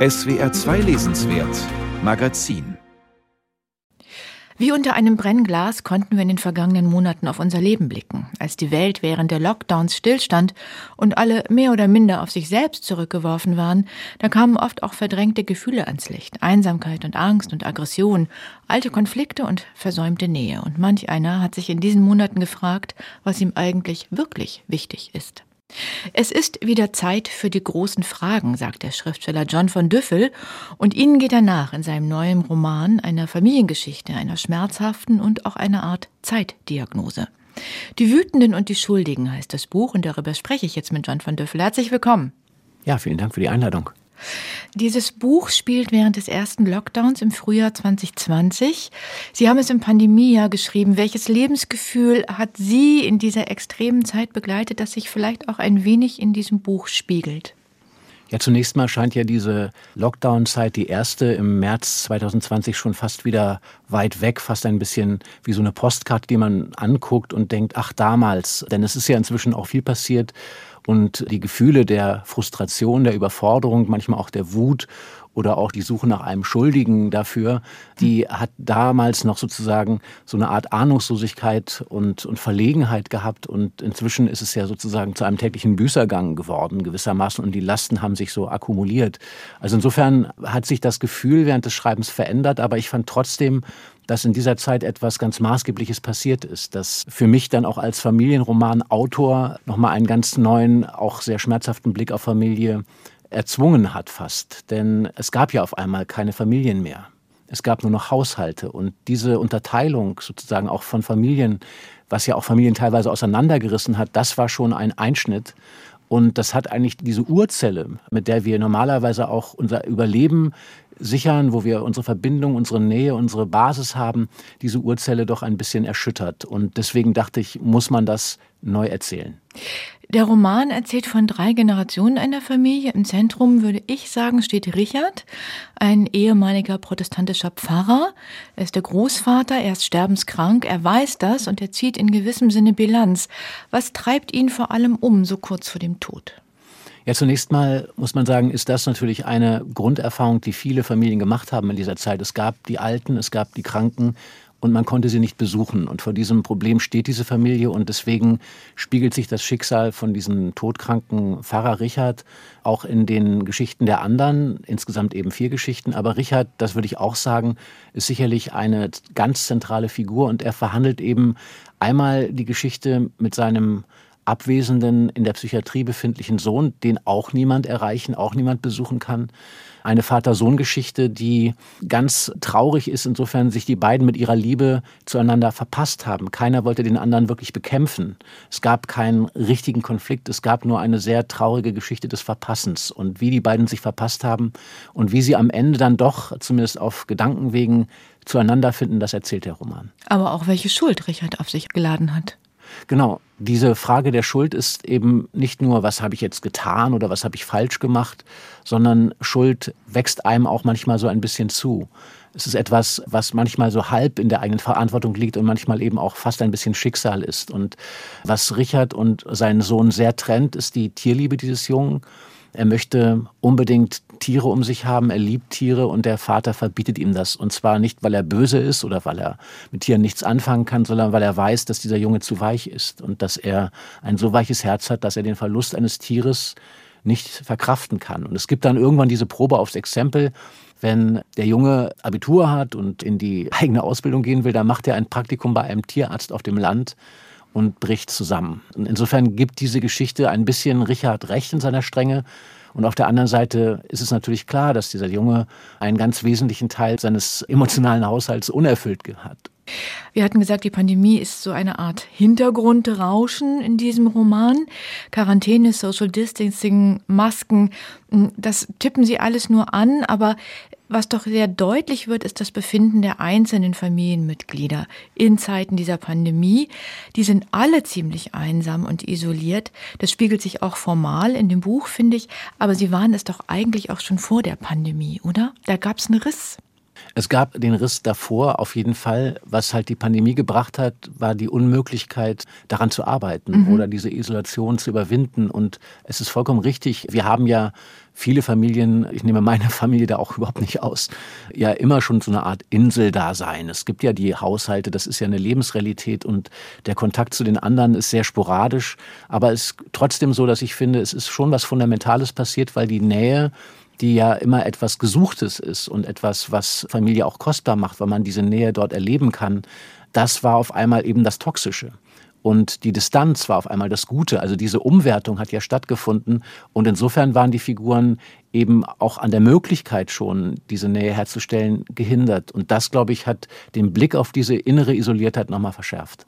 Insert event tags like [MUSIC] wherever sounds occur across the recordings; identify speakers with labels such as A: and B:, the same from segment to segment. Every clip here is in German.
A: SWR 2 Lesenswert Magazin
B: wie unter einem Brennglas konnten wir in den vergangenen Monaten auf unser Leben blicken. Als die Welt während der Lockdowns stillstand und alle mehr oder minder auf sich selbst zurückgeworfen waren, da kamen oft auch verdrängte Gefühle ans Licht. Einsamkeit und Angst und Aggression, alte Konflikte und versäumte Nähe. Und manch einer hat sich in diesen Monaten gefragt, was ihm eigentlich wirklich wichtig ist. Es ist wieder Zeit für die großen Fragen, sagt der Schriftsteller John von Düffel, und ihnen geht er nach in seinem neuen Roman einer Familiengeschichte, einer schmerzhaften und auch einer Art Zeitdiagnose. Die Wütenden und die Schuldigen heißt das Buch und darüber spreche ich jetzt mit John von Düffel. Herzlich willkommen.
C: Ja, vielen Dank für die Einladung.
B: Dieses Buch spielt während des ersten Lockdowns im Frühjahr 2020. Sie haben es im Pandemiejahr geschrieben. Welches Lebensgefühl hat Sie in dieser extremen Zeit begleitet, das sich vielleicht auch ein wenig in diesem Buch spiegelt?
C: Ja, zunächst mal scheint ja diese Lockdown-Zeit, die erste im März 2020, schon fast wieder weit weg, fast ein bisschen wie so eine Postkarte, die man anguckt und denkt, ach damals. Denn es ist ja inzwischen auch viel passiert und die Gefühle der Frustration, der Überforderung, manchmal auch der Wut oder auch die Suche nach einem Schuldigen dafür, die hat damals noch sozusagen so eine Art Ahnungslosigkeit und, und Verlegenheit gehabt. Und inzwischen ist es ja sozusagen zu einem täglichen Büßergang geworden, gewissermaßen. Und die Lasten haben sich so akkumuliert. Also insofern hat sich das Gefühl während des Schreibens verändert. Aber ich fand trotzdem, dass in dieser Zeit etwas ganz Maßgebliches passiert ist, dass für mich dann auch als Familienromanautor nochmal einen ganz neuen, auch sehr schmerzhaften Blick auf Familie erzwungen hat fast. Denn es gab ja auf einmal keine Familien mehr. Es gab nur noch Haushalte. Und diese Unterteilung sozusagen auch von Familien, was ja auch Familien teilweise auseinandergerissen hat, das war schon ein Einschnitt. Und das hat eigentlich diese Urzelle, mit der wir normalerweise auch unser Überleben sichern, wo wir unsere Verbindung, unsere Nähe, unsere Basis haben, diese Urzelle doch ein bisschen erschüttert. Und deswegen dachte ich, muss man das neu erzählen.
B: Der Roman erzählt von drei Generationen einer Familie. Im Zentrum, würde ich sagen, steht Richard, ein ehemaliger protestantischer Pfarrer. Er ist der Großvater, er ist sterbenskrank, er weiß das und er zieht in gewissem Sinne Bilanz. Was treibt ihn vor allem um, so kurz vor dem Tod?
C: Ja, zunächst mal muss man sagen, ist das natürlich eine Grunderfahrung, die viele Familien gemacht haben in dieser Zeit. Es gab die Alten, es gab die Kranken und man konnte sie nicht besuchen. Und vor diesem Problem steht diese Familie und deswegen spiegelt sich das Schicksal von diesem todkranken Pfarrer Richard auch in den Geschichten der anderen, insgesamt eben vier Geschichten. Aber Richard, das würde ich auch sagen, ist sicherlich eine ganz zentrale Figur und er verhandelt eben einmal die Geschichte mit seinem abwesenden, in der Psychiatrie befindlichen Sohn, den auch niemand erreichen, auch niemand besuchen kann. Eine Vater-Sohn-Geschichte, die ganz traurig ist, insofern sich die beiden mit ihrer Liebe zueinander verpasst haben. Keiner wollte den anderen wirklich bekämpfen. Es gab keinen richtigen Konflikt, es gab nur eine sehr traurige Geschichte des Verpassens. Und wie die beiden sich verpasst haben und wie sie am Ende dann doch, zumindest auf Gedankenwegen, zueinander finden, das erzählt der Roman.
B: Aber auch welche Schuld Richard auf sich geladen hat.
C: Genau, diese Frage der Schuld ist eben nicht nur, was habe ich jetzt getan oder was habe ich falsch gemacht, sondern Schuld wächst einem auch manchmal so ein bisschen zu. Es ist etwas, was manchmal so halb in der eigenen Verantwortung liegt und manchmal eben auch fast ein bisschen Schicksal ist. Und was Richard und seinen Sohn sehr trennt, ist die Tierliebe dieses Jungen. Er möchte unbedingt Tiere um sich haben, er liebt Tiere und der Vater verbietet ihm das. Und zwar nicht, weil er böse ist oder weil er mit Tieren nichts anfangen kann, sondern weil er weiß, dass dieser Junge zu weich ist und dass er ein so weiches Herz hat, dass er den Verlust eines Tieres nicht verkraften kann. Und es gibt dann irgendwann diese Probe aufs Exempel, wenn der Junge Abitur hat und in die eigene Ausbildung gehen will, dann macht er ein Praktikum bei einem Tierarzt auf dem Land und bricht zusammen. Insofern gibt diese Geschichte ein bisschen Richard recht in seiner Strenge. Und auf der anderen Seite ist es natürlich klar, dass dieser Junge einen ganz wesentlichen Teil seines emotionalen Haushalts unerfüllt hat.
B: Wir hatten gesagt, die Pandemie ist so eine Art Hintergrundrauschen in diesem Roman. Quarantäne, Social Distancing, Masken, das tippen Sie alles nur an, aber was doch sehr deutlich wird, ist das Befinden der einzelnen Familienmitglieder in Zeiten dieser Pandemie. Die sind alle ziemlich einsam und isoliert. Das spiegelt sich auch formal in dem Buch, finde ich. Aber sie waren es doch eigentlich auch schon vor der Pandemie, oder? Da gab es einen Riss.
C: Es gab den Riss davor auf jeden Fall. Was halt die Pandemie gebracht hat, war die Unmöglichkeit, daran zu arbeiten mhm. oder diese Isolation zu überwinden. Und es ist vollkommen richtig. Wir haben ja viele Familien, ich nehme meine [LAUGHS] Familie da auch überhaupt nicht aus, ja immer schon so eine Art Inseldasein. Es gibt ja die Haushalte, das ist ja eine Lebensrealität und der Kontakt zu den anderen ist sehr sporadisch. Aber es ist trotzdem so, dass ich finde, es ist schon was Fundamentales passiert, weil die Nähe die ja immer etwas Gesuchtes ist und etwas, was Familie auch kostbar macht, weil man diese Nähe dort erleben kann, das war auf einmal eben das Toxische. Und die Distanz war auf einmal das Gute. Also diese Umwertung hat ja stattgefunden. Und insofern waren die Figuren eben auch an der Möglichkeit schon, diese Nähe herzustellen, gehindert. Und das, glaube ich, hat den Blick auf diese innere Isoliertheit nochmal verschärft.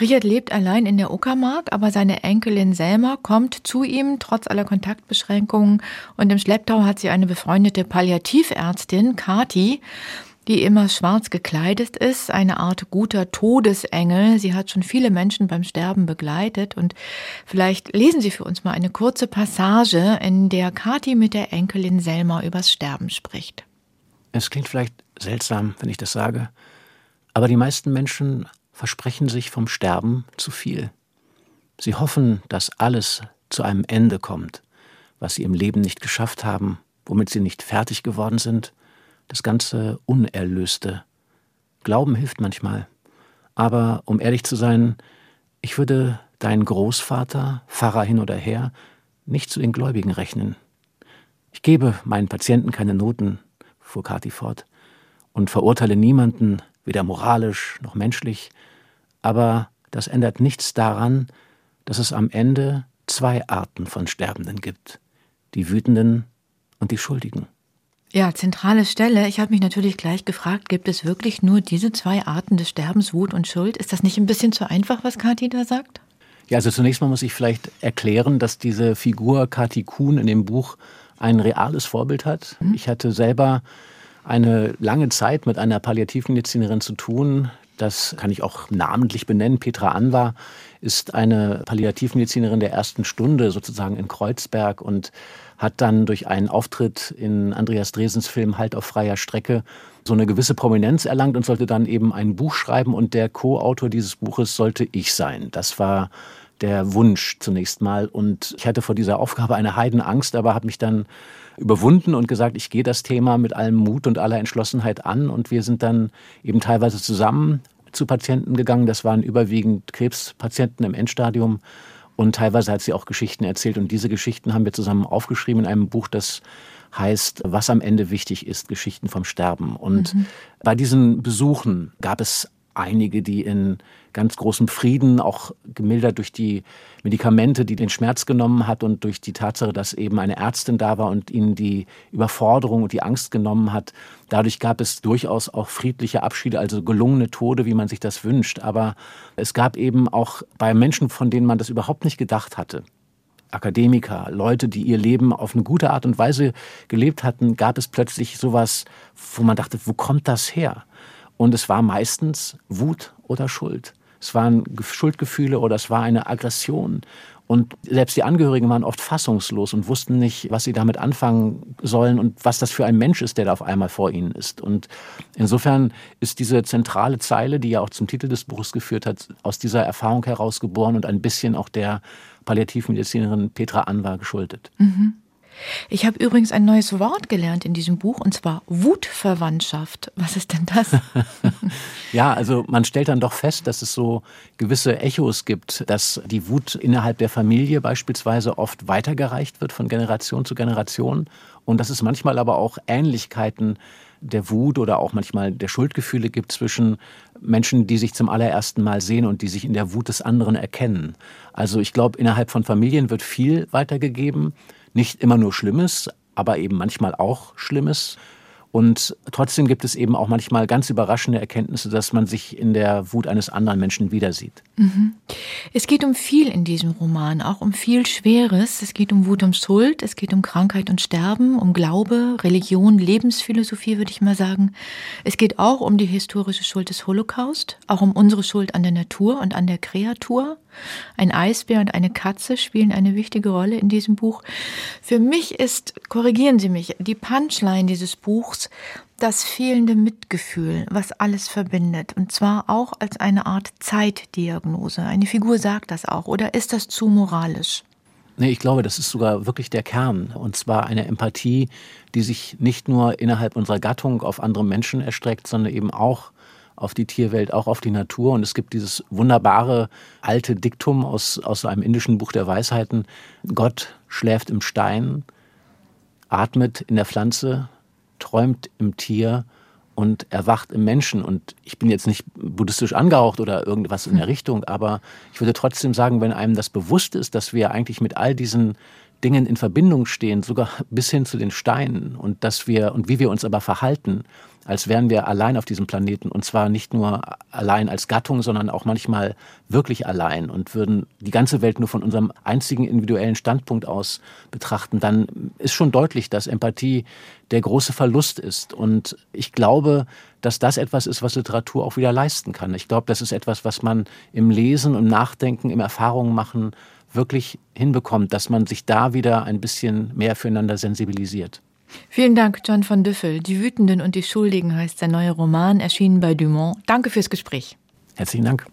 B: Richard lebt allein in der Uckermark, aber seine Enkelin Selma kommt zu ihm trotz aller Kontaktbeschränkungen und im Schlepptau hat sie eine befreundete Palliativärztin, Kati, die immer schwarz gekleidet ist, eine Art guter Todesengel. Sie hat schon viele Menschen beim Sterben begleitet und vielleicht lesen Sie für uns mal eine kurze Passage, in der Kati mit der Enkelin Selma übers Sterben spricht.
C: Es klingt vielleicht seltsam, wenn ich das sage, aber die meisten Menschen versprechen sich vom Sterben zu viel. Sie hoffen, dass alles zu einem Ende kommt, was sie im Leben nicht geschafft haben, womit sie nicht fertig geworden sind, das ganze Unerlöste. Glauben hilft manchmal. Aber um ehrlich zu sein, ich würde deinen Großvater, Pfarrer hin oder her, nicht zu den Gläubigen rechnen. Ich gebe meinen Patienten keine Noten, fuhr Kathi fort, und verurteile niemanden, weder moralisch noch menschlich, aber das ändert nichts daran, dass es am Ende zwei Arten von Sterbenden gibt, die Wütenden und die Schuldigen.
B: Ja, zentrale Stelle. Ich habe mich natürlich gleich gefragt, gibt es wirklich nur diese zwei Arten des Sterbens, Wut und Schuld? Ist das nicht ein bisschen zu einfach, was Kathi da sagt?
C: Ja, also zunächst mal muss ich vielleicht erklären, dass diese Figur Kathi Kuhn in dem Buch ein reales Vorbild hat. Mhm. Ich hatte selber eine lange Zeit mit einer Palliativmedizinerin zu tun, das kann ich auch namentlich benennen. Petra Anwar ist eine Palliativmedizinerin der ersten Stunde sozusagen in Kreuzberg und hat dann durch einen Auftritt in Andreas Dresens Film Halt auf freier Strecke so eine gewisse Prominenz erlangt und sollte dann eben ein Buch schreiben und der Co-Autor dieses Buches sollte ich sein. Das war der Wunsch zunächst mal und ich hatte vor dieser Aufgabe eine Heidenangst, aber habe mich dann überwunden und gesagt, ich gehe das Thema mit allem Mut und aller Entschlossenheit an. Und wir sind dann eben teilweise zusammen zu Patienten gegangen. Das waren überwiegend Krebspatienten im Endstadium. Und teilweise hat sie auch Geschichten erzählt. Und diese Geschichten haben wir zusammen aufgeschrieben in einem Buch, das heißt, was am Ende wichtig ist, Geschichten vom Sterben. Und mhm. bei diesen Besuchen gab es einige, die in ganz großem Frieden, auch gemildert durch die Medikamente, die den Schmerz genommen hat und durch die Tatsache, dass eben eine Ärztin da war und ihnen die Überforderung und die Angst genommen hat. Dadurch gab es durchaus auch friedliche Abschiede, also gelungene Tode, wie man sich das wünscht. Aber es gab eben auch bei Menschen, von denen man das überhaupt nicht gedacht hatte, Akademiker, Leute, die ihr Leben auf eine gute Art und Weise gelebt hatten, gab es plötzlich sowas, wo man dachte, wo kommt das her? Und es war meistens Wut oder Schuld. Es waren Schuldgefühle oder es war eine Aggression. Und selbst die Angehörigen waren oft fassungslos und wussten nicht, was sie damit anfangen sollen und was das für ein Mensch ist, der da auf einmal vor ihnen ist. Und insofern ist diese zentrale Zeile, die ja auch zum Titel des Buches geführt hat, aus dieser Erfahrung heraus geboren und ein bisschen auch der Palliativmedizinerin Petra Anwar geschuldet. Mhm.
B: Ich habe übrigens ein neues Wort gelernt in diesem Buch, und zwar Wutverwandtschaft. Was ist denn das? [LAUGHS]
C: ja, also man stellt dann doch fest, dass es so gewisse Echos gibt, dass die Wut innerhalb der Familie beispielsweise oft weitergereicht wird von Generation zu Generation und dass es manchmal aber auch Ähnlichkeiten der Wut oder auch manchmal der Schuldgefühle gibt zwischen Menschen, die sich zum allerersten Mal sehen und die sich in der Wut des anderen erkennen. Also ich glaube, innerhalb von Familien wird viel weitergegeben nicht immer nur Schlimmes, aber eben manchmal auch Schlimmes. Und trotzdem gibt es eben auch manchmal ganz überraschende Erkenntnisse, dass man sich in der Wut eines anderen Menschen wiedersieht. Mhm.
B: Es geht um viel in diesem Roman, auch um viel Schweres. Es geht um Wut und Schuld, es geht um Krankheit und Sterben, um Glaube, Religion, Lebensphilosophie, würde ich mal sagen. Es geht auch um die historische Schuld des Holocaust, auch um unsere Schuld an der Natur und an der Kreatur. Ein Eisbär und eine Katze spielen eine wichtige Rolle in diesem Buch. Für mich ist, korrigieren Sie mich, die Punchline dieses Buchs, das fehlende Mitgefühl, was alles verbindet, und zwar auch als eine Art Zeitdiagnose. Eine Figur sagt das auch, oder ist das zu moralisch?
C: Nee, ich glaube, das ist sogar wirklich der Kern. Und zwar eine Empathie, die sich nicht nur innerhalb unserer Gattung auf andere Menschen erstreckt, sondern eben auch auf die Tierwelt, auch auf die Natur. Und es gibt dieses wunderbare alte Diktum aus, aus einem indischen Buch der Weisheiten. Gott schläft im Stein, atmet in der Pflanze, träumt im Tier und erwacht im Menschen. Und ich bin jetzt nicht buddhistisch angehaucht oder irgendwas in der hm. Richtung, aber ich würde trotzdem sagen, wenn einem das bewusst ist, dass wir eigentlich mit all diesen Dingen in Verbindung stehen, sogar bis hin zu den Steinen und dass wir und wie wir uns aber verhalten, als wären wir allein auf diesem Planeten und zwar nicht nur allein als Gattung, sondern auch manchmal wirklich allein und würden die ganze Welt nur von unserem einzigen individuellen Standpunkt aus betrachten, dann ist schon deutlich, dass Empathie der große Verlust ist und ich glaube, dass das etwas ist, was Literatur auch wieder leisten kann. Ich glaube, das ist etwas, was man im Lesen, im Nachdenken, im Erfahrungen machen wirklich hinbekommt, dass man sich da wieder ein bisschen mehr füreinander sensibilisiert.
B: Vielen Dank, John von Düffel. Die Wütenden und die Schuldigen heißt sein neuer Roman, erschienen bei Dumont. Danke fürs Gespräch.
C: Herzlichen Dank.